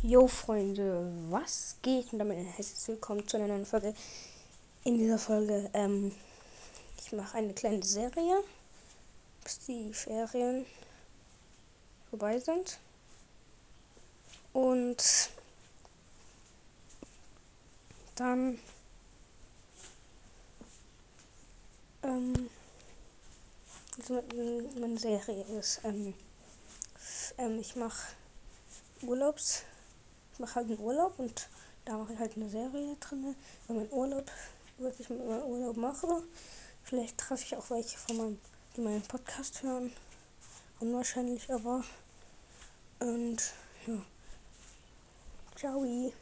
Jo Freunde, was geht? Und damit herzlich willkommen zu einer neuen Folge. In dieser Folge, ähm, ich mache eine kleine Serie, bis die Ferien vorbei sind. Und dann, ähm, also meine Serie ist, ähm, ähm ich mache Urlaubs ich mache halt einen Urlaub und da mache ich halt eine Serie drin. Wenn mein Urlaub, was ich mit meinem Urlaub mache. Vielleicht treffe ich auch welche von meinem, die meinen Podcast hören. Unwahrscheinlich aber. Und ja. Ciao.